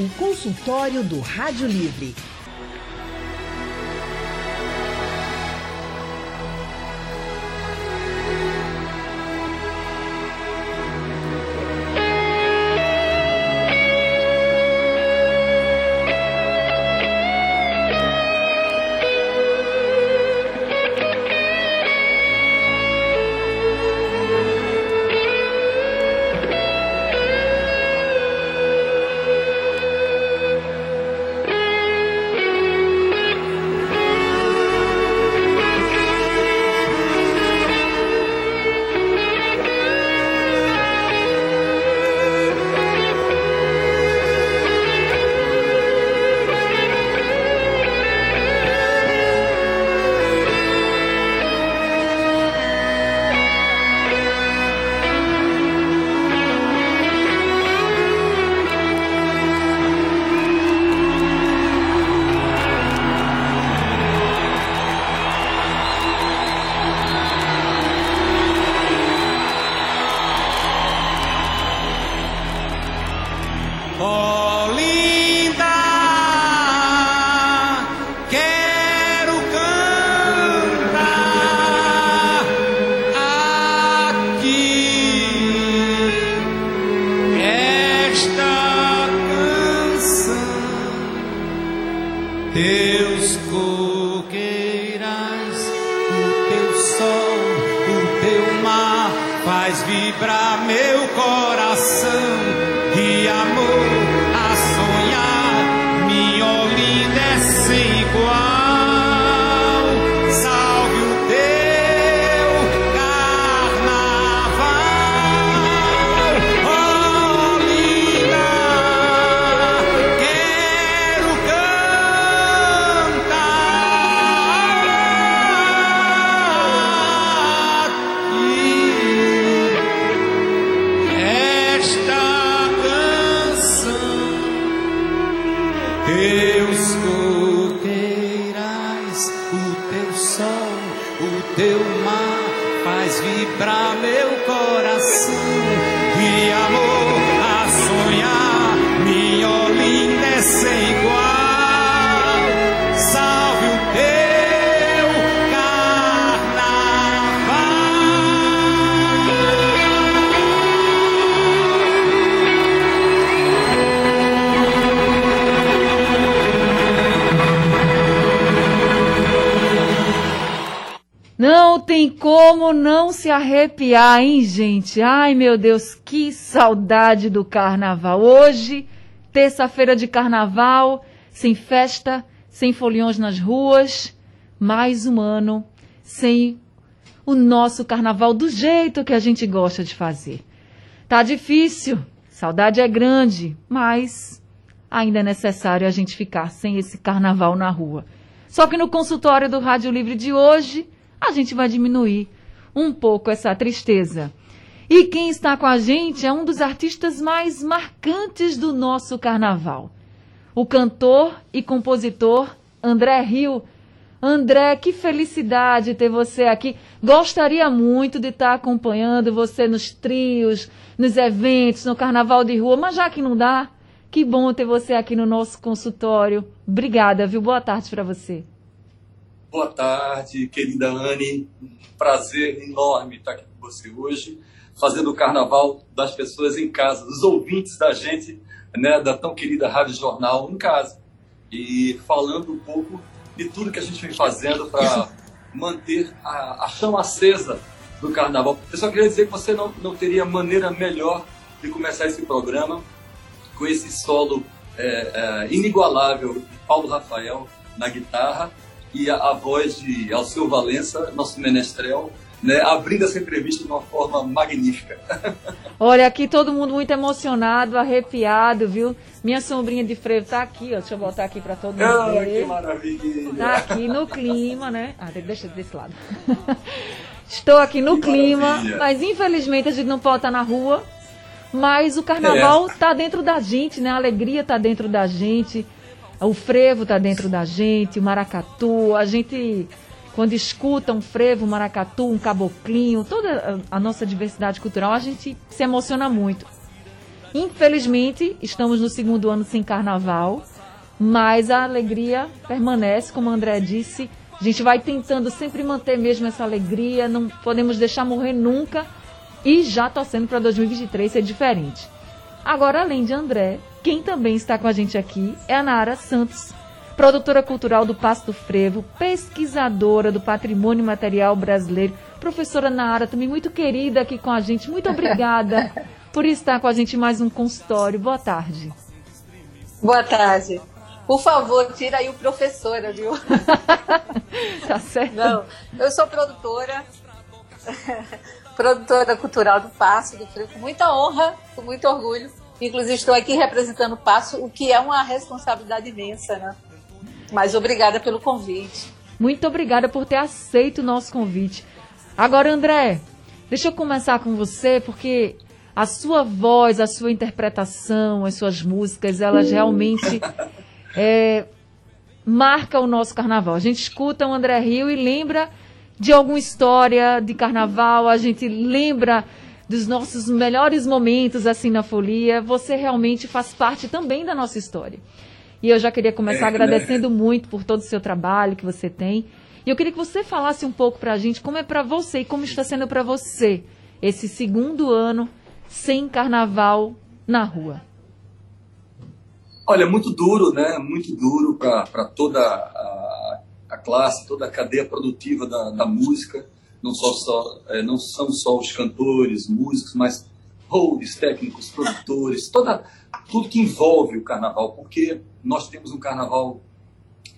O consultório do Rádio Livre. Como não se arrepiar, hein, gente? Ai, meu Deus, que saudade do carnaval. Hoje, terça-feira de carnaval, sem festa, sem foliões nas ruas, mais um ano sem o nosso carnaval do jeito que a gente gosta de fazer. Tá difícil, saudade é grande, mas ainda é necessário a gente ficar sem esse carnaval na rua. Só que no consultório do Rádio Livre de hoje, a gente vai diminuir um pouco essa tristeza. E quem está com a gente é um dos artistas mais marcantes do nosso carnaval. O cantor e compositor André Rio. André, que felicidade ter você aqui. Gostaria muito de estar acompanhando você nos trios, nos eventos, no carnaval de rua, mas já que não dá, que bom ter você aqui no nosso consultório. Obrigada, viu? Boa tarde para você. Boa tarde, querida Anne. Prazer enorme estar aqui com você hoje, fazendo o carnaval das pessoas em casa, dos ouvintes da gente, né, da tão querida Rádio Jornal em casa. E falando um pouco de tudo que a gente vem fazendo para manter a, a, chama acesa do carnaval. Eu só queria dizer que você não, não teria maneira melhor de começar esse programa com esse solo é, é, inigualável de Paulo Rafael na guitarra e a, a voz de Alceu Valença, nosso menestrel, né, abrindo essa entrevista de uma forma magnífica. Olha, aqui todo mundo muito emocionado, arrepiado, viu? Minha sombrinha de frevo tá aqui, ó. Deixa eu botar aqui para todo mundo ah, ver. que maravilha! Tá aqui no clima, né? Ah, deixa desse lado. Estou aqui no que clima, maravilha. mas infelizmente a gente não pode estar na rua. Mas o carnaval é. tá dentro da gente, né? A alegria tá dentro da gente. O frevo está dentro da gente, o maracatu, a gente quando escuta um frevo, um maracatu, um caboclinho, toda a nossa diversidade cultural, a gente se emociona muito. Infelizmente, estamos no segundo ano sem carnaval, mas a alegria permanece, como o André disse. A gente vai tentando sempre manter mesmo essa alegria, não podemos deixar morrer nunca e já torcendo para 2023 ser diferente. Agora, além de André, quem também está com a gente aqui é a Nara Santos, produtora cultural do Passo do Frevo, pesquisadora do patrimônio material brasileiro, professora Nara, também muito querida aqui com a gente. Muito obrigada por estar com a gente em mais um consultório. Boa tarde. Boa tarde. Por favor, tira aí o professora, viu? tá certo. Não, eu sou produtora, produtora cultural do Passo do Frevo, com muita honra, com muito orgulho. Inclusive, estou aqui representando o Passo, o que é uma responsabilidade imensa, né? Mas obrigada pelo convite. Muito obrigada por ter aceito o nosso convite. Agora, André, deixa eu começar com você, porque a sua voz, a sua interpretação, as suas músicas, elas realmente é, marcam o nosso carnaval. A gente escuta o André Rio e lembra de alguma história de carnaval, a gente lembra dos nossos melhores momentos assim na folia. Você realmente faz parte também da nossa história. E eu já queria começar é, né? agradecendo né? muito por todo o seu trabalho que você tem. E eu queria que você falasse um pouco para a gente como é para você e como está sendo para você esse segundo ano sem carnaval na rua. Olha, muito duro, né? Muito duro para toda a, a, classe, toda a cadeia produtiva da, da música. Não, só, só é, não são só os cantores, músicos, mas holds, técnicos, produtores, toda, tudo que envolve o carnaval, porque nós temos um carnaval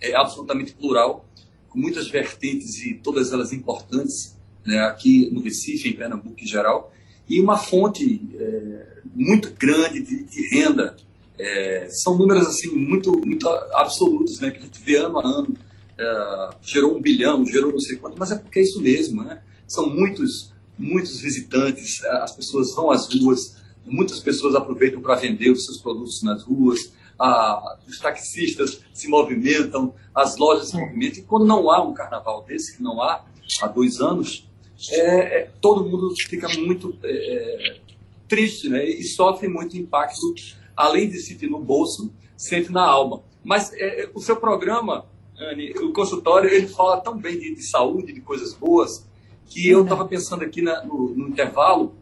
é, absolutamente plural, com muitas vertentes e todas elas importantes, né, aqui no Recife, em Pernambuco em geral, e uma fonte é, muito grande de, de renda. É, são números assim muito, muito absolutos, né, que a gente vê ano a ano. É, gerou um bilhão, gerou não sei quanto, mas é porque é isso mesmo, né? São muitos, muitos visitantes, as pessoas vão às ruas, muitas pessoas aproveitam para vender os seus produtos nas ruas, a, os taxistas se movimentam, as lojas se movimentam. E quando não há um carnaval desse, que não há há dois anos, é, é, todo mundo fica muito é, é, triste né? e sofre muito impacto, além de sentir no bolso, sente na alma. Mas é, é, o seu programa, Anne, o consultório, ele fala tão bem de, de saúde, de coisas boas, que eu estava pensando aqui na, no, no intervalo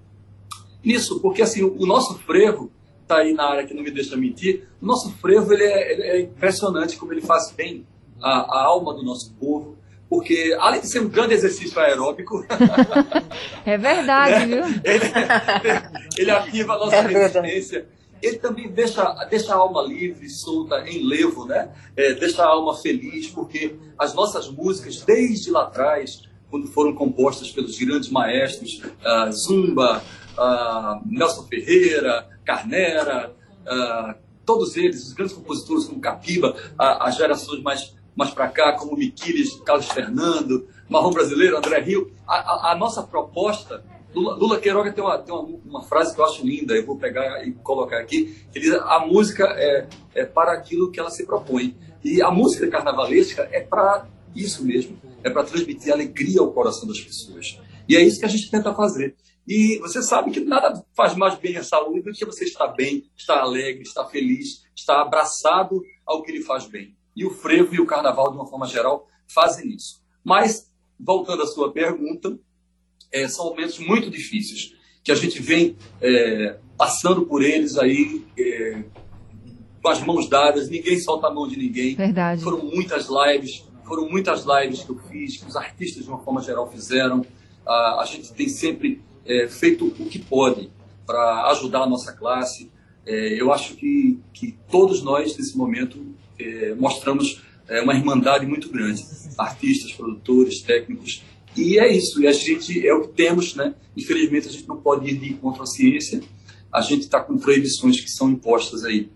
nisso, porque assim, o, o nosso frevo está aí na área que não me deixa mentir, o nosso frevo ele é, ele é impressionante como ele faz bem a, a, alma do nosso povo, porque além de ser um grande exercício aeróbico, é verdade, né? viu? Ele, ele, ativa a nossa é resistência. Ele também deixa, deixa a alma livre, solta, em levo, né? É, deixa a alma feliz, porque as nossas músicas, desde lá atrás, quando foram compostas pelos grandes maestros, uh, Zumba, uh, Nelson Ferreira, Carnera, uh, todos eles, os grandes compositores como Capiba, as gerações mais, mais para cá, como Miquiles, Carlos Fernando, Marrom Brasileiro, André Rio. A, a, a nossa proposta, Lula, Lula Queiroga tem, uma, tem uma, uma, frase que eu acho linda, eu vou pegar e colocar aqui, que diz, a música é, é para aquilo que ela se propõe. E a música carnavalesca é para isso mesmo, é para transmitir alegria ao coração das pessoas. E é isso que a gente tenta fazer. E você sabe que nada faz mais bem à saúde do que você estar bem, estar alegre, estar feliz, estar abraçado ao que lhe faz bem. E o frevo e o carnaval, de uma forma geral, fazem isso. Mas, voltando à sua pergunta, é, são momentos muito difíceis que a gente vem é, passando por eles aí é, com as mãos dadas, ninguém solta a mão de ninguém. Verdade. Foram muitas lives, foram muitas lives que eu fiz, que os artistas, de uma forma geral, fizeram. a gente tem sempre é, feito o que pode para ajudar a nossa classe. É, eu acho que, que todos nós, nesse momento, é, mostramos uma irmandade muito grande. Artistas, produtores, técnicos. E é isso, e a gente é o que temos, né? Infelizmente, a gente não pode ir contra a ciência. A gente está com proibições que são impostas aí.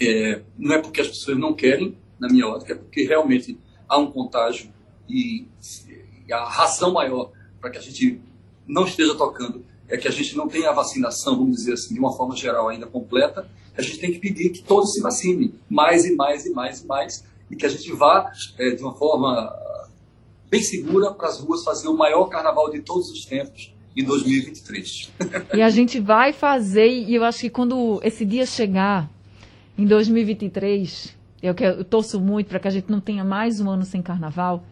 É, não é porque as pessoas não querem, na minha ótica, é porque realmente há um contágio e, e a razão maior para que a gente não esteja tocando é que a gente não tem a vacinação, vamos dizer assim, de uma forma geral ainda completa, a gente tem que pedir que todos se vacinem, mais e mais e mais e mais, e que a gente vá é, de uma forma bem segura para as ruas fazer o maior carnaval de todos os tempos, em 2023. E a gente vai fazer, e eu acho que quando esse dia chegar, em 2023, eu, eu torço muito para que a gente não tenha mais um ano sem carnaval,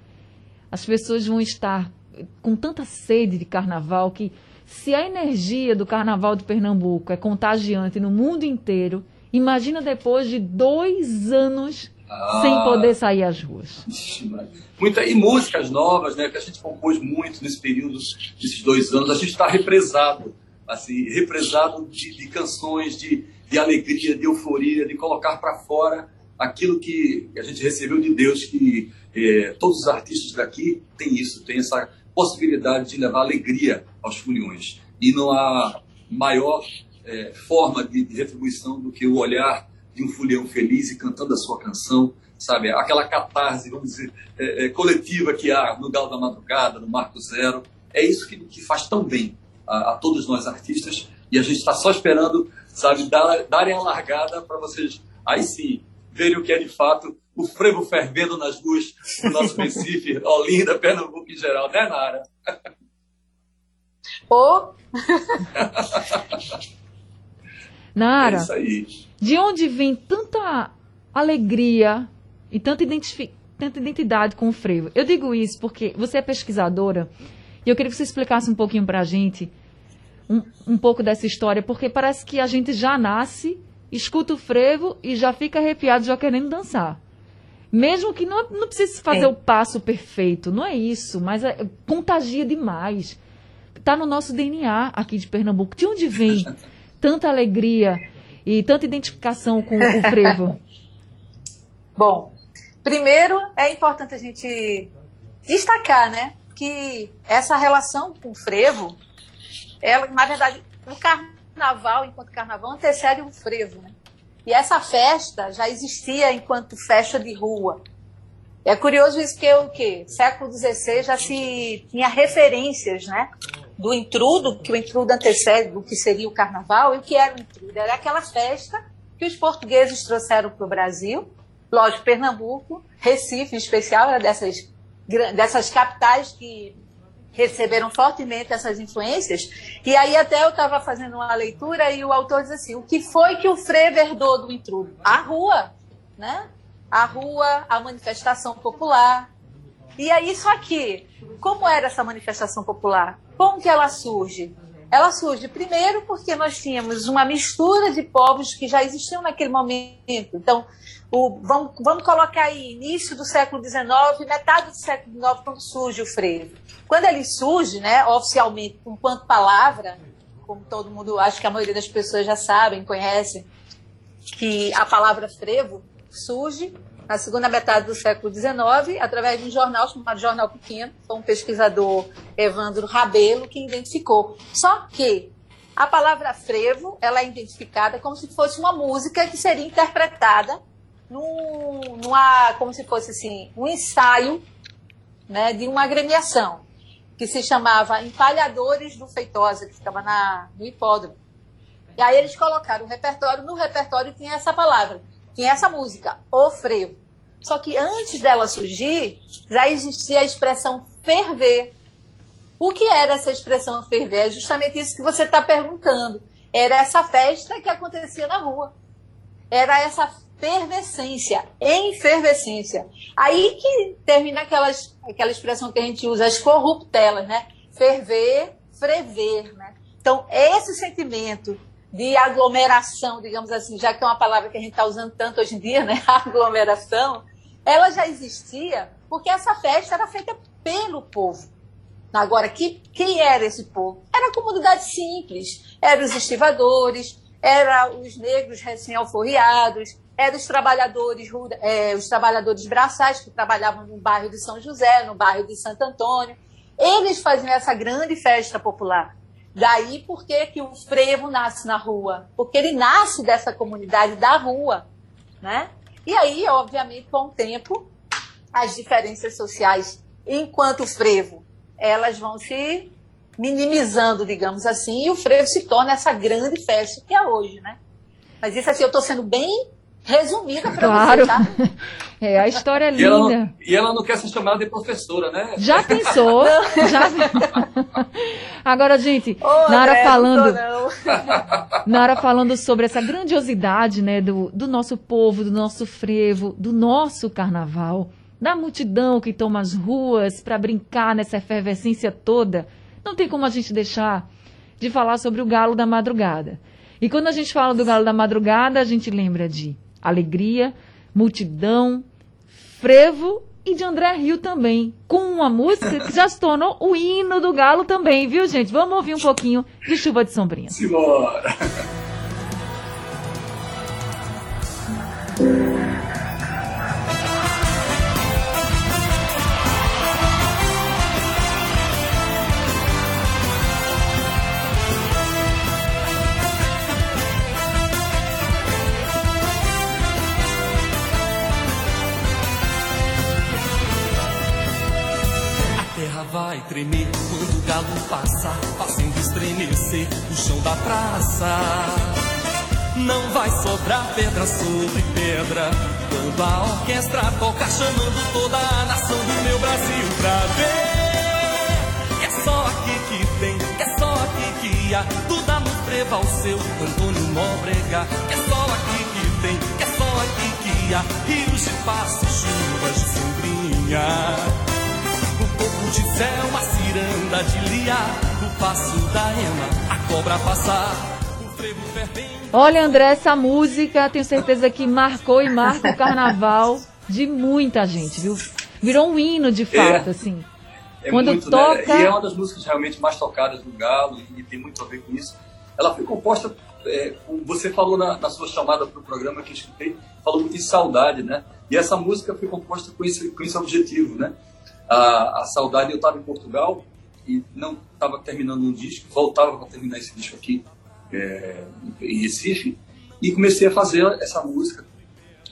as pessoas vão estar com tanta sede de carnaval que se a energia do carnaval de Pernambuco é contagiante no mundo inteiro, imagina depois de dois anos ah, sem poder sair às ruas. Muita, e músicas novas, né, que a gente compôs muito nesse período, desses dois anos. A gente está represado, assim, represado de, de canções, de, de alegria, de euforia, de colocar para fora aquilo que a gente recebeu de Deus, que é, todos os artistas daqui têm isso, têm essa possibilidade de levar alegria aos foliões. E não há maior é, forma de, de, retribuição do que o olhar de um folião feliz e cantando a sua canção, sabe? Aquela catarse, vamos dizer, é, é, coletiva que há no Galo da Madrugada, no Marco Zero. É isso que, que faz tão bem a, a, todos nós artistas e a gente está só esperando, sabe, dar, darem a largada para vocês, aí sim, verem o que é de fato o frevo fervendo nas ruas do nosso Recife, Olinda, Pernambuco em geral, né, Nara? Ô! Nara, é isso aí. De onde vem tanta alegria e tanta, tanta identidade com o frevo? Eu digo isso porque você é pesquisadora e eu queria que você explicasse um pouquinho para a gente um, um pouco dessa história, porque parece que a gente já nasce, escuta o frevo e já fica arrepiado, já querendo dançar. Mesmo que não, não precise fazer é. o passo perfeito, não é isso, mas é, contagia demais. Está no nosso DNA aqui de Pernambuco. De onde vem tanta alegria e tanta identificação com o frevo? Bom, primeiro é importante a gente destacar, né, que essa relação com o frevo, ela, na verdade, o carnaval, enquanto carnaval, antecede o frevo, né? E essa festa já existia enquanto festa de rua. É curioso isso que o que século XVI já se tinha referências, né, do intrudo, que o intrudo antecede do que seria o carnaval e o que era o intrudo. Era aquela festa que os portugueses trouxeram para o Brasil, lógico, Pernambuco, Recife em especial, era dessas, dessas capitais que receberam fortemente essas influências. E aí até eu estava fazendo uma leitura e o autor diz assim, o que foi que o Frevo herdou do intrudo? A rua, né? A rua, a manifestação popular. E aí, só que, como era essa manifestação popular? Como que ela surge? Ela surge primeiro porque nós tínhamos uma mistura de povos que já existiam naquele momento. Então, o, vamos, vamos colocar aí início do século XIX, metade do século XIX, quando surge o frevo. Quando ele surge, né, oficialmente, enquanto palavra, como todo mundo, acho que a maioria das pessoas já sabem, conhecem, que a palavra frevo surge na segunda metade do século XIX, através de um jornal chamado Jornal Pequeno, foi um pesquisador, Evandro Rabelo, que identificou. Só que a palavra frevo, ela é identificada como se fosse uma música que seria interpretada num, numa, como se fosse assim, um ensaio né, de uma agremiação que se chamava Empalhadores do Feitosa, que ficava na, no hipódromo. E aí eles colocaram o repertório, no repertório tinha essa palavra, tinha essa música, o frevo. Só que antes dela surgir, já existia a expressão ferver. O que era essa expressão ferver? É justamente isso que você está perguntando. Era essa festa que acontecia na rua. Era essa fervescência, efervescência. Aí que termina aquelas, aquela expressão que a gente usa, as corruptelas, né? Ferver, frever, né? Então, esse sentimento de aglomeração, digamos assim, já que é uma palavra que a gente está usando tanto hoje em dia, né? Aglomeração, ela já existia porque essa festa era feita pelo povo. Agora, que, quem era esse povo? Era a comunidade simples, eram os estivadores, eram os negros recém-alforriados, eram os trabalhadores, é, os trabalhadores braçais que trabalhavam no bairro de São José, no bairro de Santo Antônio. Eles faziam essa grande festa popular. Daí por que, que o frevo nasce na rua? Porque ele nasce dessa comunidade da rua, né? E aí, obviamente, com o tempo, as diferenças sociais, enquanto frevo, elas vão se minimizando, digamos assim, e o frevo se torna essa grande festa que é hoje, né? Mas isso assim, eu estou sendo bem resumida para claro. você, tá? É, a história é linda. E ela, não, e ela não quer ser chamada de professora, né? Já pensou? Já... Agora, gente, Ô, Nara André, falando, não tô, não. Nara falando sobre essa grandiosidade, né, do, do nosso povo, do nosso frevo, do nosso carnaval, da multidão que toma as ruas para brincar nessa efervescência toda. Não tem como a gente deixar de falar sobre o galo da madrugada. E quando a gente fala do galo da madrugada, a gente lembra de alegria, multidão, frevo e de André Rio também, com uma música que já se tornou o hino do galo também, viu, gente? Vamos ouvir um pouquinho de Chuva de Sombrinha. Simbora! Praça. Não vai sobrar pedra sobre pedra quando a orquestra tocar, chamando toda a nação do meu Brasil pra ver. É só aqui que tem, é só aqui que há, tudo a nos preva ao seu Antônio Nóbrega. Que é só aqui que tem, é só aqui que há, rios de passo, chuvas de sombrinha. O corpo de céu, uma ciranda de lia, o passo da ema, a cobra passar. Olha, André, essa música, tenho certeza que marcou e marca o carnaval de muita gente, viu? Virou um hino de fato, É. assim. É Quando muito, toca- Né? E é uma das músicas realmente mais tocadas do Galo e, tem muito a ver com isso. Ela foi composta, é, você falou na, na sua chamada para o programa que eu escutei, falou muito de saudade, né? E essa música foi composta com esse, com esse objetivo, né? A, a saudade, eu estava em Portugal e não estava terminando um disco, voltava para terminar esse disco aqui é, em Recife e comecei a fazer essa música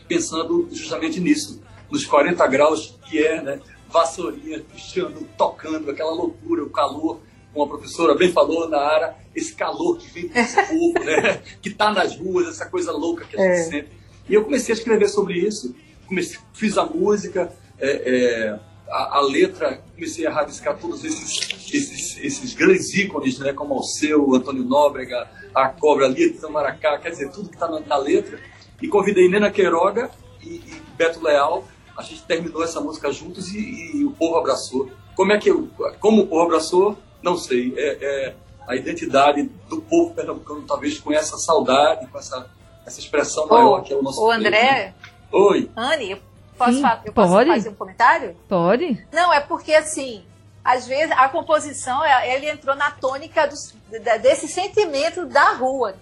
pensando justamente nisso, nos 40 graus que é, né? Vassourinha, puxando, tocando, aquela loucura, o calor, como a professora bem falou, Nara, esse calor que vem desse povo, né? Que tá nas ruas, essa coisa louca que a gente É. sente. E eu comecei a escrever sobre isso, comecei, fiz a música, é, é, a, a letra, comecei a rabiscar todos esses, esses, esses grandes ícones, né? Como Alceu, Antônio Nóbrega, a Cobra, Lia de Tamaracá, quer dizer, tudo que está na, na letra. E convidei Nena Queiroga e, e Beto Leal. A gente terminou essa música juntos e, e o povo abraçou. Como é que eu, como o povo abraçou? Não sei. É, é a identidade do povo pernambucano, talvez com essa saudade, com essa, essa expressão maior que é o nosso frevo, André, né? Oi. Anne, posso, Sim, fa- eu posso pode. fazer um comentário? Pode? Não, é porque assim, às vezes a composição, é- ele entrou na tônica dos- desse sentimento da rua.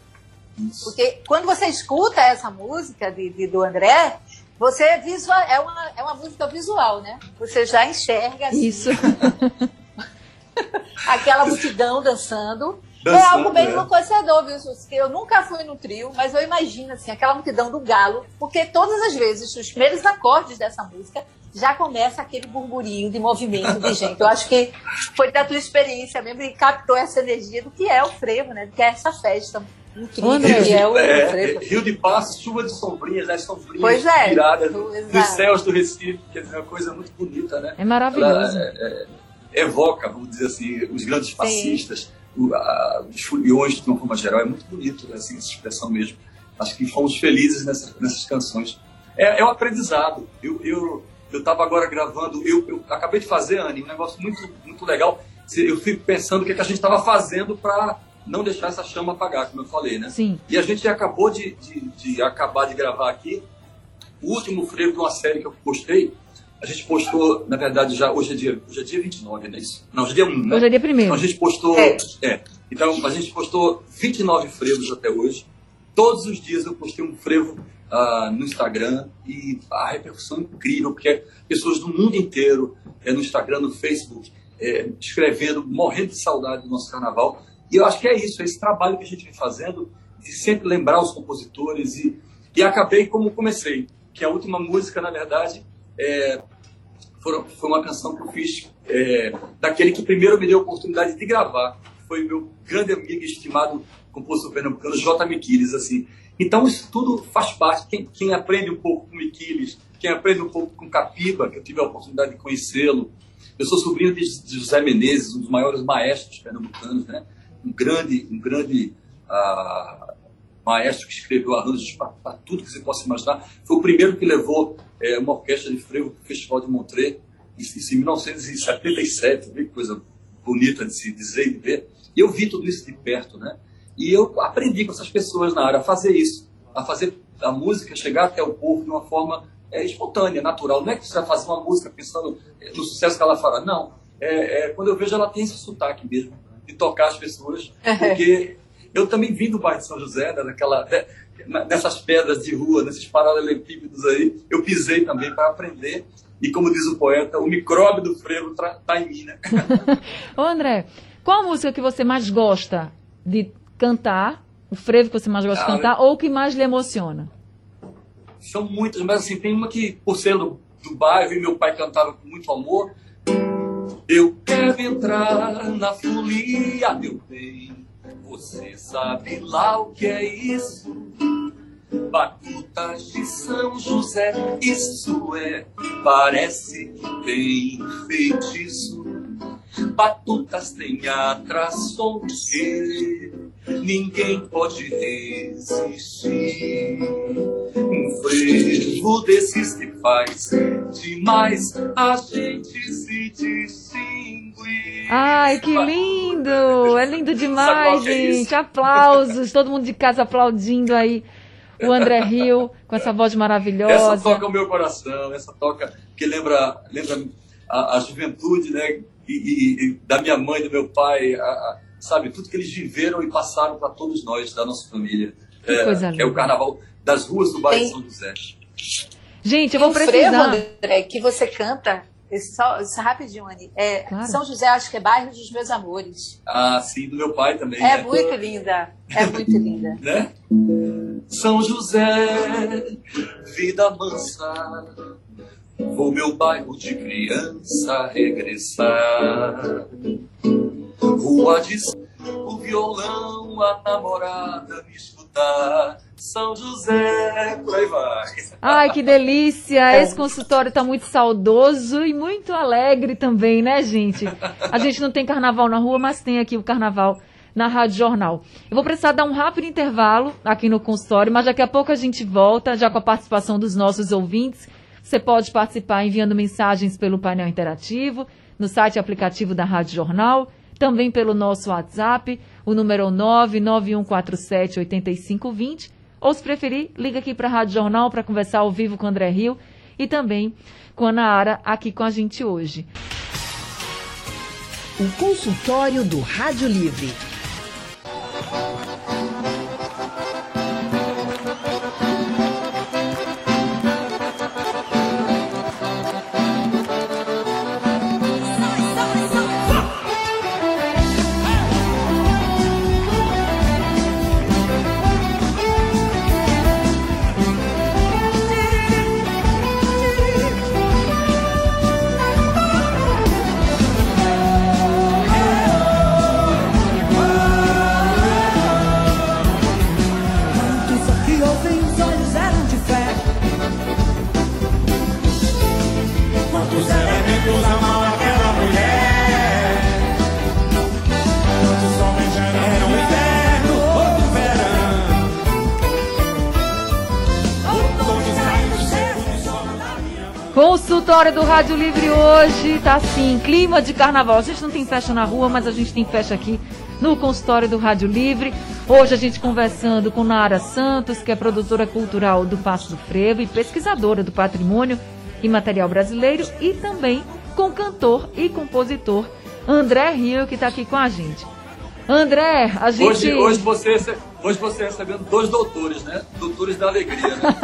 Porque quando você escuta essa música de, de- do André, você visual, é, uma, é uma música visual, né? Você já enxerga assim, Isso. aquela multidão dançando. É algo bem é. enlouquecedor, viu? Sussi? Eu nunca fui no trio, mas eu imagino assim, aquela multidão do galo, porque todas as vezes, os primeiros acordes dessa música, já começa aquele burburinho de movimento de gente. Eu acho que foi da tua experiência mesmo e captou essa energia do que é o frevo, né? Do que é essa festa incrível André, que é o É, frevo. Rio de Passos, chuva de sombrinhas, as sombrinhas Pois é, viradas do- dos exato. céus do Recife, quer dizer, é uma coisa muito bonita, né? É maravilhoso. Ela, é, é, evoca, vamos dizer assim, os grandes fascistas, o- a- os foliões de uma forma geral, é muito bonito assim, essa expressão mesmo. Acho que fomos felizes nessa- nessas canções. É, é um aprendizado. Eu eu eu estava agora gravando, eu, eu acabei de fazer, Anne, um negócio muito muito legal. Eu fico pensando o que, é que a gente estava fazendo para não deixar essa chama apagar, como eu falei, né? Sim. E a gente acabou de, de, de acabar de gravar aqui o último frevo de uma série que eu postei. A gente postou, na verdade, já hoje é dia, hoje é dia 29, não é isso? Não, hoje é dia 1, né? Hoje é dia Então primeiro. a gente postou. É. É. Então a gente postou 29 frevos até hoje. Todos os dias eu postei um frevo ah, no Instagram e a repercussão é incrível, porque pessoas do mundo inteiro, é, no Instagram, no Facebook, é, escrevendo, morrendo de saudade do nosso carnaval. E eu acho que é isso, é esse trabalho que a gente vem fazendo, de sempre lembrar os compositores. E, e acabei como comecei, que a última música, na verdade, é, foram- foi uma canção que eu fiz é, daquele que primeiro me deu a oportunidade de gravar. Foi meu grande amigo estimado compositor pernambucano, J. Miquiles, assim. Então, isso tudo faz parte. Quem, quem aprende um pouco com Miquiles, quem aprende um pouco com Capiba, que eu tive a oportunidade de conhecê-lo. Eu sou sobrinho de José Menezes, um dos maiores maestros pernambucanos, né? um grande, um grande uh, maestro que escreveu arranjos para tudo que você possa imaginar. Foi o primeiro que levou é, uma orquestra de frevo para o Festival de Montreux, isso em 1977, que coisa bonita de se dizer e de ver. E eu vi tudo isso de perto, né? E eu aprendi com essas pessoas na área a fazer isso, a fazer a música chegar até o povo de uma forma é, espontânea, natural. Não é que você vai fazer uma música pensando é, no sucesso que ela fará. Não. É, é, quando eu vejo ela tem esse sotaque mesmo, de tocar as pessoas, porque eu também vim do bairro de São José, né, naquela, né, nessas pedras de rua, nesses paralelepípedos aí, eu pisei também para aprender. E como diz o poeta, o micróbio do frevo está em mim, né? Ô André, qual a música que você mais gosta de cantar? O frevo que você mais gosta ah, de cantar ou que mais lhe emociona? São muitas, mas assim, tem uma que, por ser do, do bairro e meu pai cantava com muito amor, eu quero entrar na folia, meu bem. Você sabe lá o que é isso? Batutas de São José, isso é, parece que tem feitiço. Batutas têm atrações que ninguém pode resistir. Um frevo desses que faz demais a gente se distingue. Ai, que lindo! É lindo demais, gente. Aplausos, todo mundo de casa aplaudindo aí o André Rio, com essa voz maravilhosa. Essa toca o meu coração, essa toca que lembra, lembra a, a juventude, né? E, e, e, da minha mãe, do meu pai, a, a, sabe? Tudo que eles viveram e passaram para todos nós, da nossa família. Que é, coisa linda. é o carnaval das ruas do bairro de São José. Gente, eu vou precisar. Frevo, André, que você canta, só, só rapidinho, Anny. É, claro. São José, acho que é bairro dos meus amores. Ah, sim, do meu pai também. É né? muito linda. É muito linda. né? São José, vida mansa, vou meu bairro de criança regressar. Rua de o violão, a namorada me escutar. São José, aí vai. Ai, que delícia! Esse consultório está muito saudoso e muito alegre também, né, gente? A gente não tem carnaval na rua, mas tem aqui o carnaval na Rádio Jornal. Eu vou precisar dar um rápido intervalo aqui no consultório, mas daqui a pouco a gente volta, já com a participação dos nossos ouvintes. Você pode participar enviando mensagens pelo painel interativo, no site e aplicativo da Rádio Jornal, também pelo nosso WhatsApp, o número 991478520 ou se preferir, liga aqui para a Rádio Jornal para conversar ao vivo com o André Rio e também com a Naara aqui com a gente hoje. O consultório do Rádio Livre. Consultório do Rádio Livre hoje tá assim, clima de carnaval. A gente não tem festa na rua, mas a gente tem festa aqui no consultório do Rádio Livre. Hoje a gente conversando com Nara Santos, que é produtora cultural do Passo do Frevo e pesquisadora do patrimônio e material brasileiro, e também com cantor e compositor André Rio, que está aqui com a gente. André, a gente. Hoje, hoje, você, hoje você recebendo dois doutores, né? Doutores da alegria, né?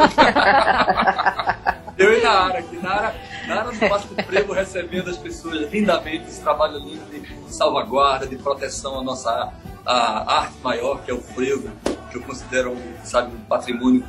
Eu e Nara aqui. Nara, Passo do Frevo recebendo as pessoas lindamente, esse trabalho lindo de salvaguarda, de proteção à nossa a arte maior, que é o frevo, que eu considero, sabe, um patrimônio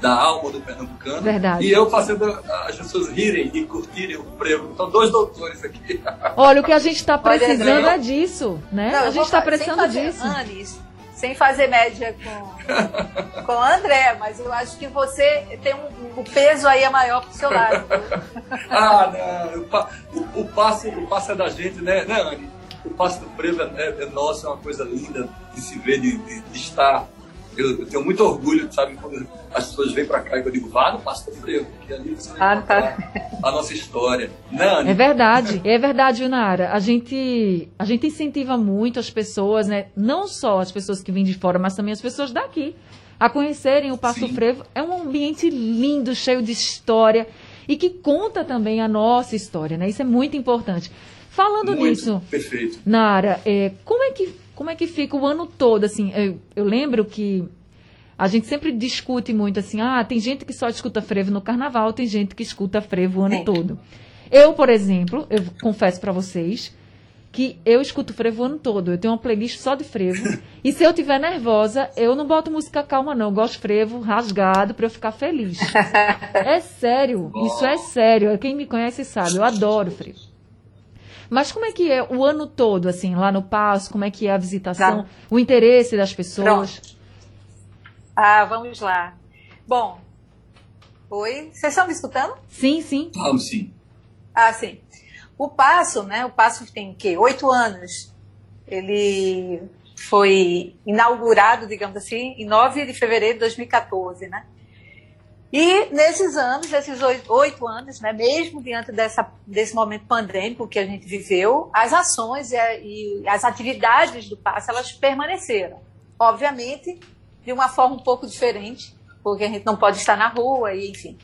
da alma do pernambucano. Verdade. E eu fazendo as pessoas rirem e curtirem o frevo. Então, dois doutores aqui. Olha, o que a gente está precisando é disso, né? Não, a gente está precisando disso. Anis, sem fazer média com, com o André, mas eu acho que você tem um, o peso aí é maior pro seu lado. ah, não, o, o, passo, o passo é da gente, né, né Anne? O passo do Frevo é, é, é nosso, é uma coisa linda de se ver, de, de, de estar eu, eu, tenho muito orgulho, sabe, quando as pessoas vêm para cá e eu digo, vá no Pastor Frevo, que ali você vai ah, tá. a nossa história. É verdade, é verdade, Nara. A gente, a gente incentiva muito as pessoas, né? Não só as pessoas que vêm de fora, mas também as pessoas daqui a conhecerem o Passo Frevo. É um ambiente lindo, cheio de história e que conta também a nossa história, né? Isso é muito importante. Falando muito nisso, perfeito. Nara, é, como é que como é que fica o ano todo? Assim, eu, eu lembro que a gente sempre discute muito assim, ah, tem gente que só escuta frevo no carnaval, tem gente que escuta frevo o ano todo. Eu, por exemplo, eu confesso para vocês que eu escuto frevo o ano todo. Eu tenho uma playlist só de frevo. e se eu tiver nervosa, eu não boto música calma, não. Eu gosto de frevo rasgado para eu ficar feliz. é sério. Isso é sério. Quem me conhece sabe. Eu adoro frevo. Mas como é que é o ano todo, assim, lá no Passo? Como é que é a visitação? Tá. O interesse das pessoas? Pronto. Ah, vamos lá. Bom, oi. Vocês estão me escutando? Sim, sim. Vamos sim. Ah, sim. O Passo, né? O Passo tem o quê? Oito anos. Ele foi inaugurado, digamos assim, em 9 de fevereiro de 2014, né? E nesses anos, esses oito anos, né, mesmo diante dessa, desse momento pandêmico que a gente viveu, as ações e, e as atividades do passe elas permaneceram. Obviamente, de uma forma um pouco diferente, porque a gente não pode estar na rua, e enfim.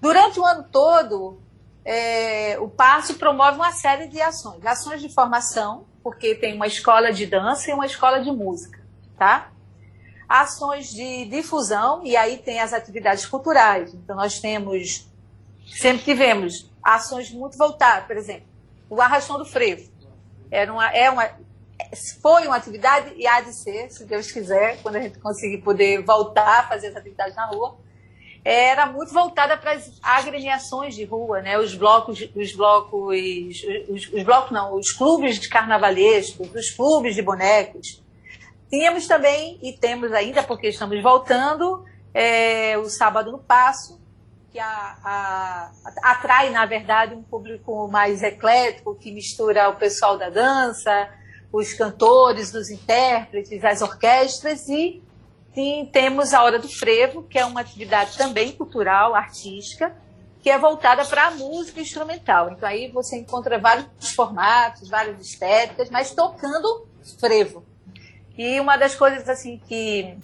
Durante o ano todo, é, o Passo promove uma série de ações. Ações de formação, porque tem uma escola de dança e uma escola de música, tá? Ações de difusão, e aí tem as atividades culturais. Então, nós temos, sempre tivemos ações muito voltadas, por exemplo, o Arrastão do Frevo. Era uma, é uma, foi uma atividade e há de ser, se Deus quiser, quando a gente conseguir poder voltar a fazer essa atividade na rua, era muito voltada para as agremiações de rua, né? Os blocos, os blocos, os, os blocos não, os clubes de carnavalescos, os clubes de bonecos, Tínhamos também, e temos ainda, porque estamos voltando, é, o Sábado no Passo, que a, a, atrai, na verdade, um público mais eclético, que mistura o pessoal da dança, os cantores, os intérpretes, as orquestras, e sim, temos a Hora do Frevo, que é uma atividade também cultural, artística, que é voltada para a música instrumental. Então aí você encontra vários formatos, várias estéticas, mas tocando frevo. E uma das coisas assim que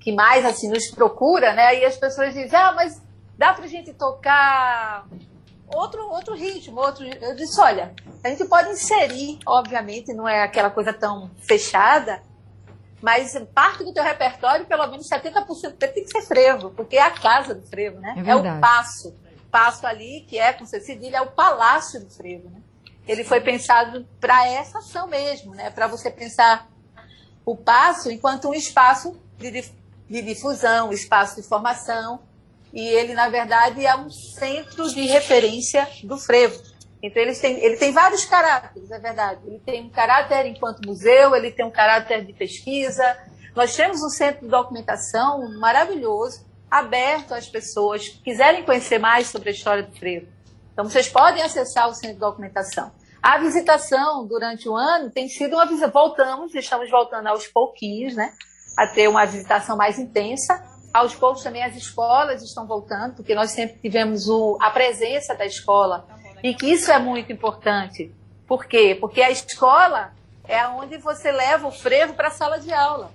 que mais assim nos procura, né? E as pessoas dizem: "Ah, mas dá pra gente tocar outro outro ritmo, outro". Eu disse: "Olha, a gente pode inserir, obviamente, não é aquela coisa tão fechada, mas parte do teu repertório, pelo menos 70% tem que ser frevo, porque é a casa do frevo, né? É, é o passo. Passo ali, que é com C cedilha, é o palácio do frevo, né? Ele foi pensado para essa ação mesmo, né? Para você pensar o passo enquanto um espaço de, de difusão, espaço de formação, e ele, na verdade, é um centro de referência do frevo. Então, ele tem, ele tem vários caráteres, é verdade. Ele tem um caráter enquanto museu, ele tem um caráter de pesquisa. Nós temos um centro de documentação maravilhoso, aberto às pessoas que quiserem conhecer mais sobre a história do frevo. Então, vocês podem acessar o centro de documentação. A visitação durante o ano tem sido uma visita. Voltamos, estamos voltando aos pouquinhos, né? A ter uma visitação mais intensa. Aos poucos também as escolas estão voltando, porque nós sempre tivemos o, a presença da escola. E que isso é muito importante. Por quê? Porque a escola é onde você leva o frevo para a sala de aula.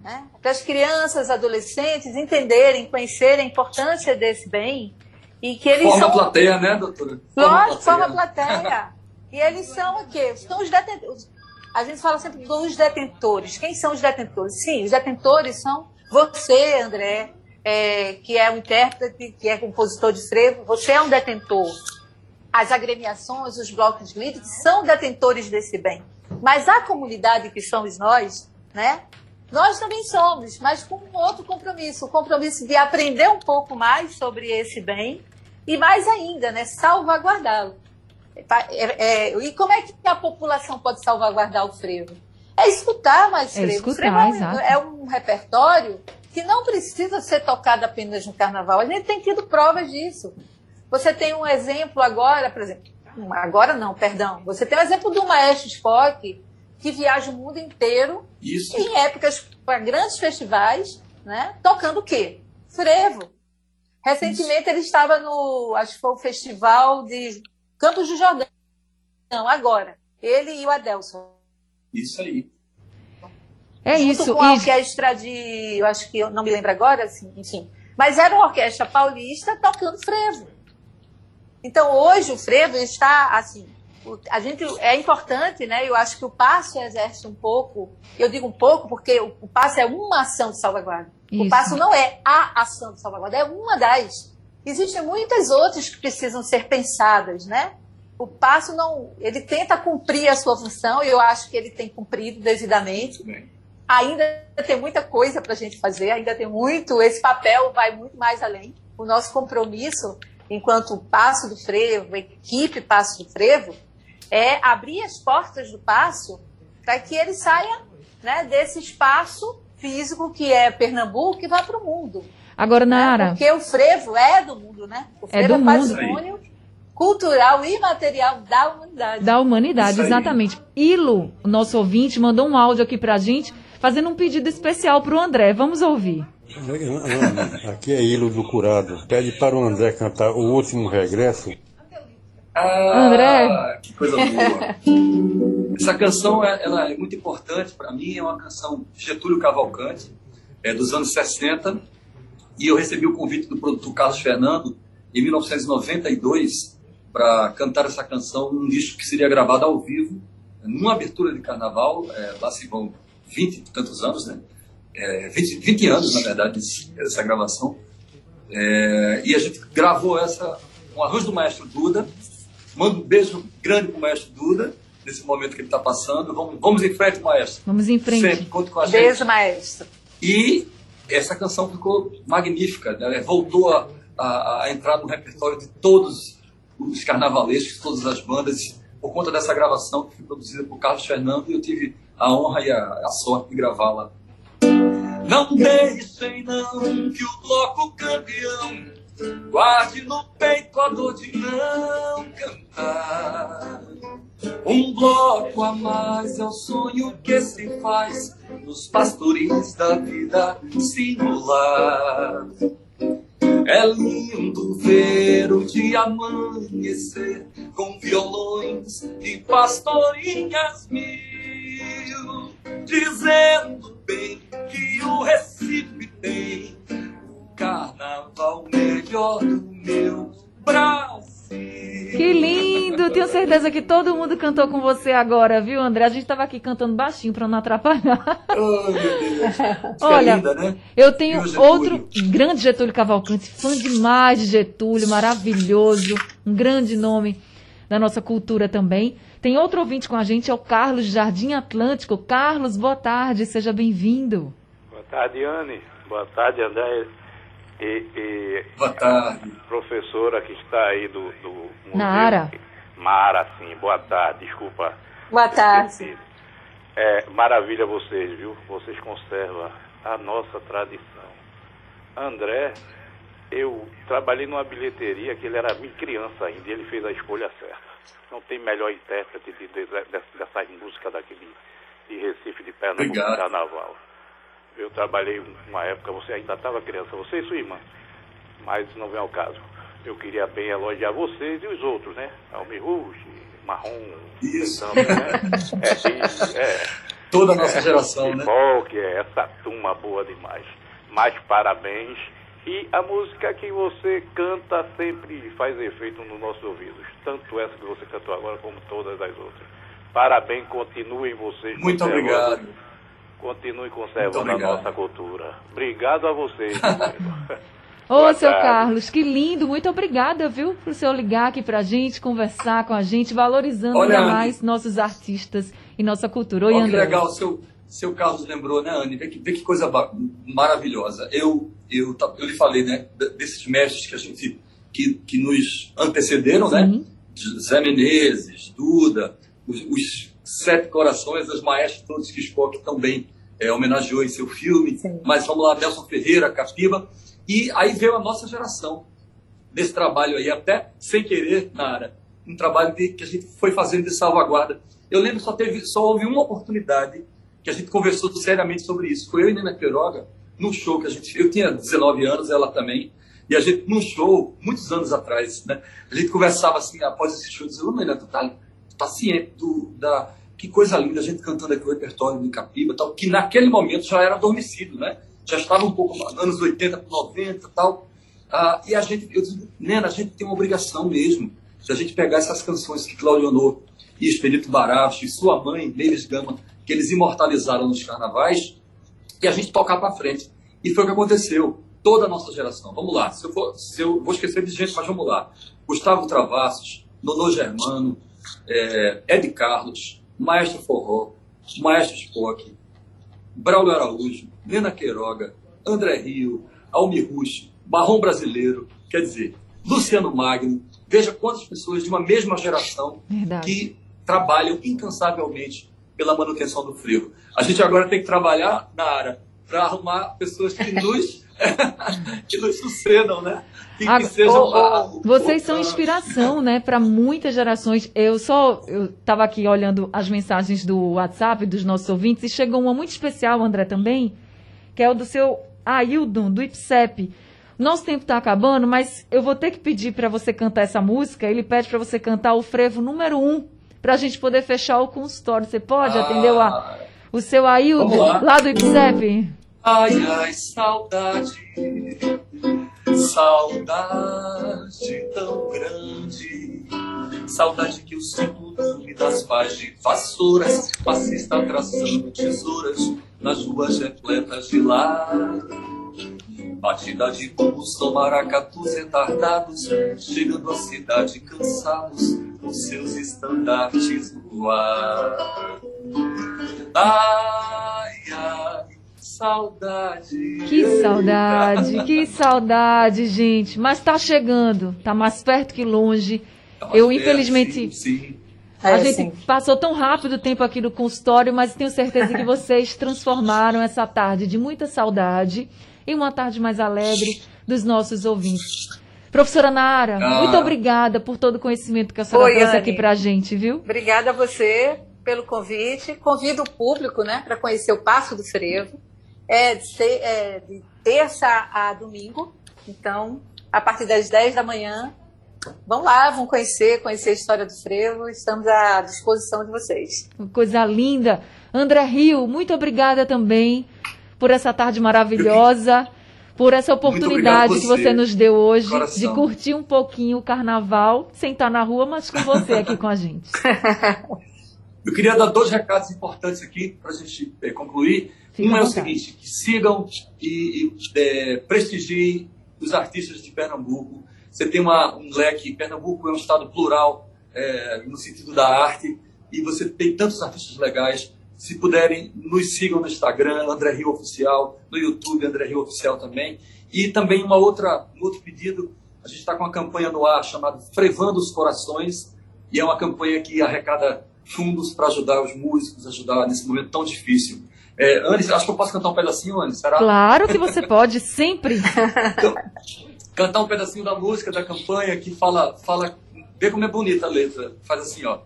Né? Para as crianças, adolescentes entenderem, conhecerem a importância desse bem e que eles forma são... plateia, né, doutora? Forma Lógico, plateia. forma plateia. E eles são o quê? São os detentores. A gente fala sempre dos detentores. Quem são os detentores? Sim, os detentores são você, André, é, que é um intérprete, que é compositor de frevo, você é um detentor. As agremiações, os blocos de líder são detentores desse bem. Mas a comunidade que somos nós, né? Nós também somos, mas com um outro compromisso, o compromisso de aprender um pouco mais sobre esse bem e mais ainda, né, salvaguardá-lo. É, é, e como é que a população pode salvaguardar o frevo? é escutar mais É frevo. escutar, frevo é um- é um repertório que não precisa ser tocado apenas no carnaval. A gente tem tido provas disso. Você tem um exemplo agora, por exemplo, agora não, perdão. Você tem um exemplo do maestro Spock que viaja o mundo inteiro Isso. em épocas para grandes festivais, né? Tocando o quê? Frevo. Recentemente ele estava no, acho que foi o festival de Campos do Jordão. Não, agora. Ele e o Adelson. Isso aí. É junto isso. com a orquestra de, eu acho que eu não me lembro agora, assim, enfim. Mas era uma orquestra paulista tocando frevo. Então hoje o frevo está assim, o- a gente é importante, né? Eu acho que o passo exerce um pouco. Eu digo um pouco porque o, o passo é uma ação de salvaguarda. O Isso. passo não é a ação de salvaguarda, é uma das. Existem muitas outras que precisam ser pensadas, né? O passo não, ele tenta cumprir a sua função e eu acho que ele tem cumprido devidamente ainda tem muita coisa para a gente fazer, ainda tem muito. Esse papel vai muito mais além. O nosso compromisso, enquanto Passo do Frevo, equipe Passo do Frevo, é abrir as portas do Passo para que ele saia né, desse espaço físico que é Pernambuco e vá para o mundo. Agora, né? Nara, Porque o frevo é do mundo, né? O É frevo do é, mundo. patrimônio cultural e material da humanidade. da humanidade, Isso aí. exatamente. Ilo, nosso ouvinte, mandou um áudio aqui pra gente, fazendo um pedido especial pro André. Vamos ouvir. Aqui é Ilo do Curado. Pede para o André cantar O Último Regresso. Ah, André. Que coisa boa. Essa canção é, ela é muito importante para mim. É uma canção de Getúlio Cavalcante, é dos anos 60. E eu recebi o convite do produtor Carlos Fernando em 1992 para cantar essa canção num disco que seria gravado ao vivo, numa abertura de carnaval. É, lá se vão 20 e tantos anos, né? É, 20, 20 anos, na verdade, essa gravação. É, e a gente gravou essa com arranjo do maestro Duda. Manda um beijo grande pro maestro Duda, nesse momento que ele está passando. Vamos, vamos em frente, maestro. Vamos em frente. Sempre, com a gente. Beijo, maestro. E essa canção ficou magnífica, né? voltou a, a- a entrar no repertório de todos os carnavalescos, todas as bandas, por conta dessa gravação que foi produzida por Carlos Fernando e eu tive a honra e a, a sorte de gravá-la. Não deixem não que o bloco campeão guarde no peito a dor de não cantar. Um bloco a mais é o sonho que se faz nos pastoris da vida singular. É lindo ver o dia amanhecer com violões e pastorinhas mil, dizendo bem que o Recife tem o carnaval melhor do lindo! Tenho certeza que todo mundo cantou com você agora, viu, André? A gente tava aqui cantando baixinho pra não atrapalhar. Oh, meu Deus. Fica Olha, linda, né? Eu tenho outro grande Getúlio Cavalcante, fã demais de Getúlio, maravilhoso, um grande nome da nossa cultura também. Tem outro ouvinte com a gente, é o Carlos Jardim Atlântico. Carlos, boa tarde, seja bem-vindo. Boa tarde, Anne. Boa tarde, André. E, e Boa tarde. a professora que está aí do, do museu. Nara. Mara, sim. Boa tarde. Desculpa. Boa tarde. É, maravilha vocês, viu? Vocês conservam a nossa tradição. André, eu trabalhei numa bilheteria que ele era criança ainda e ele fez a escolha certa. Não tem melhor intérprete de, de, de- dessas músicas daquele de Recife, de Pernambuco, Obrigado. Carnaval. Eu trabalhei uma época, você ainda estava criança, você e sua irmã, mas não vem ao caso. Eu queria bem elogiar vocês e os outros, né? Almir Ruge, Marrom, Isso. né? É, é. Toda a nossa geração, né? Que é essa turma boa demais. Mais parabéns. E a música que você canta sempre faz efeito nos nossos ouvidos. Tanto essa que você cantou agora, como todas as outras. Parabéns, continuem vocês. Muito obrigado. Continue conservando a nossa cultura. Obrigado a vocês. Ô, Boa seu tarde. Carlos, que lindo, muito obrigada, viu, por seu ligar aqui pra gente, conversar com a gente, valorizando Olha, ainda mais nossos artistas e nossa cultura. Oi, Olha que André. legal, o seu, seu Carlos lembrou, né, Anne? Vê que, vê que coisa maravilhosa. Eu, eu, ta- eu lhe falei, né, desses mestres que a gente, que, que nos antecederam, né? Sim. Zé Menezes, Duda, os, os Sete Corações, as maestras todos que Spock também é, homenageou em seu filme. Sim. Mas vamos lá, Nelson Ferreira, Capiba. E aí veio a nossa geração desse trabalho aí, até sem querer, Nara, um trabalho de, que a gente foi fazendo de salvaguarda. Eu lembro só teve, só houve uma oportunidade que a gente conversou seriamente sobre isso. Foi eu e Nena Queiroga, num show que a gente. Eu tinha 19 anos, ela também. E a gente, num show, muitos anos atrás, né? A gente conversava assim, após esse show, dizia, ô Nena, tu tá, tu tá ciente do, da. Que coisa linda a gente cantando aqui o repertório do Capiba tal, que naquele momento já era adormecido, né? Já estava um pouco anos 80 para 90 tal. Ah, e a gente, eu disse, Nena, a gente tem uma obrigação mesmo se a gente pegar essas canções que Claudio Honor e Espírito Baracho e sua mãe, Neves Gama, que eles imortalizaram nos carnavais, e a gente tocar para frente. E foi o que aconteceu. Toda a nossa geração. Vamos lá. Se eu, for, se eu vou esquecer de gente, mas vamos lá. Gustavo Travassos, Nono Germano, é, Ed Carlos, Maestro Forró, Maestro Spock, Braulio Araújo, Nena Queiroga, André Rio, Almir Rush, Marrom Brasileiro, quer dizer, Luciano Magno. Veja quantas pessoas de uma mesma geração Verdade. que trabalham incansavelmente pela manutenção do frevo. A gente agora tem que trabalhar na área para arrumar pessoas que nos, que nos sucedam, né? E que Ah, sejam ô, ô, a- Vocês são inspiração, né, para muitas gerações. Eu só eu estava aqui olhando as mensagens do WhatsApp dos nossos ouvintes e chegou uma muito especial, André também, que é o do seu Aildon do IPSEP. Nosso tempo está acabando, mas eu vou ter que pedir para você cantar essa música. Ele pede para você cantar o frevo número um, para a gente poder fechar o consultório. Você pode atender o, o seu Vamos lá. lá do IPSEP? Ai, ai, saudade, saudade tão grande, saudade que o me das pás de vassouras, fascista traçando tesouras nas ruas repletas de lar. Batida de bombos, são maracatus retardados, chegando à cidade cansados, com seus estandartes no ar. Ai, ai, saudade. Que saudade, que saudade, gente. Mas tá chegando, tá mais perto que longe. Eu, infelizmente, Sim, sim. a É, gente sim. passou tão rápido o tempo aqui no consultório, mas tenho certeza que vocês transformaram essa tarde de muita saudade em uma tarde mais alegre dos nossos ouvintes. Professora Nara, Ah. muito obrigada por todo o conhecimento que a senhora Oi, trouxe Anne. aqui pra gente, viu? Obrigada a você pelo convite. Convido o público né, para conhecer o Passo do Frevo. É de, se- é de terça a domingo. Então, a partir das 10 da manhã, vão lá, vão conhecer, conhecer a história do frevo. Estamos à disposição de vocês. Coisa linda. André Rio, muito obrigada também por essa tarde maravilhosa, por essa oportunidade obrigado que você, você nos deu hoje coração. de curtir um pouquinho o carnaval, sem estar na rua, mas com você aqui com a gente. Eu queria dar dois recados importantes aqui para a gente eh, concluir. Um é o seguinte: que sigam e, eh, prestigiem os artistas de Pernambuco. Você tem uma, um leque. Pernambuco é um estado plural eh, no sentido da arte e você tem tantos artistas legais. Se puderem, nos sigam no Instagram, André Rio Oficial, no YouTube, André Rio Oficial também. E também uma outra, um outro pedido: a gente está com uma campanha no ar chamada Frevando os Corações, e é uma campanha que arrecada fundos para ajudar os músicos, ajudar nesse momento tão difícil. É, Anne, acho que eu posso cantar um pedacinho, Anne, será? Claro que você pode, sempre. Cantar um pedacinho da música da campanha que fala, fala, vê como é bonita a letra. Faz assim, ó.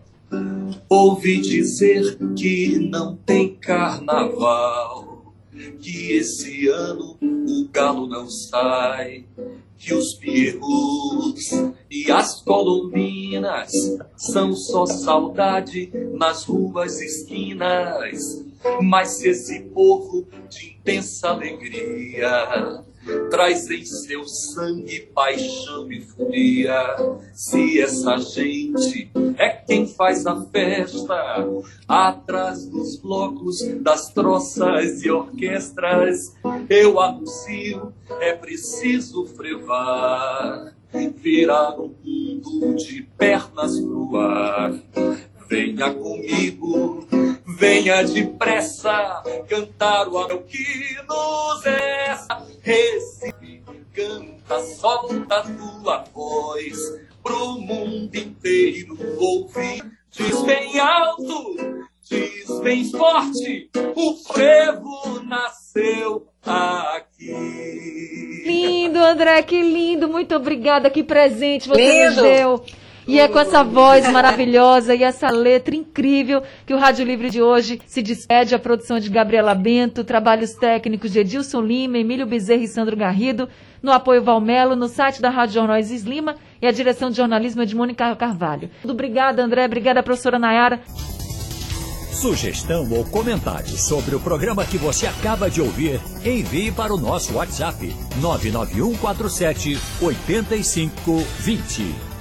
Ouvi dizer que não tem carnaval, que esse ano o galo não sai, que os pierros e as colombinas são só saudade nas ruas esquinas. Mas se esse povo de intensa alegria traz em seu sangue paixão e fúria. Se essa gente é quem faz a festa, atrás dos blocos, das troças e orquestras, eu anuncio, é preciso frevar, virar um mundo de pernas pro ar. Venha comigo, venha depressa, cantar o anel que nos essa. Recife, canta, solta a tua voz pro mundo inteiro ouvir. Diz bem alto, diz bem forte, o frevo nasceu aqui. Lindo, André, que lindo. Muito obrigada. Que presente você Lindo. nos deu. E é com essa voz maravilhosa e essa letra incrível que o Rádio Livre de hoje se despede. A produção de Gabriela Bento, trabalhos técnicos de Edilson Lima, Emílio Bezerra e Sandro Garrido, no apoio Valmelo, no site da Rádio Jornal Isis Lima e a direção de jornalismo é de Mônica Carvalho. Obrigada, André. Obrigada, professora Nayara. Sugestão ou comentário sobre o programa que você acaba de ouvir, envie para o nosso WhatsApp 99147 8520.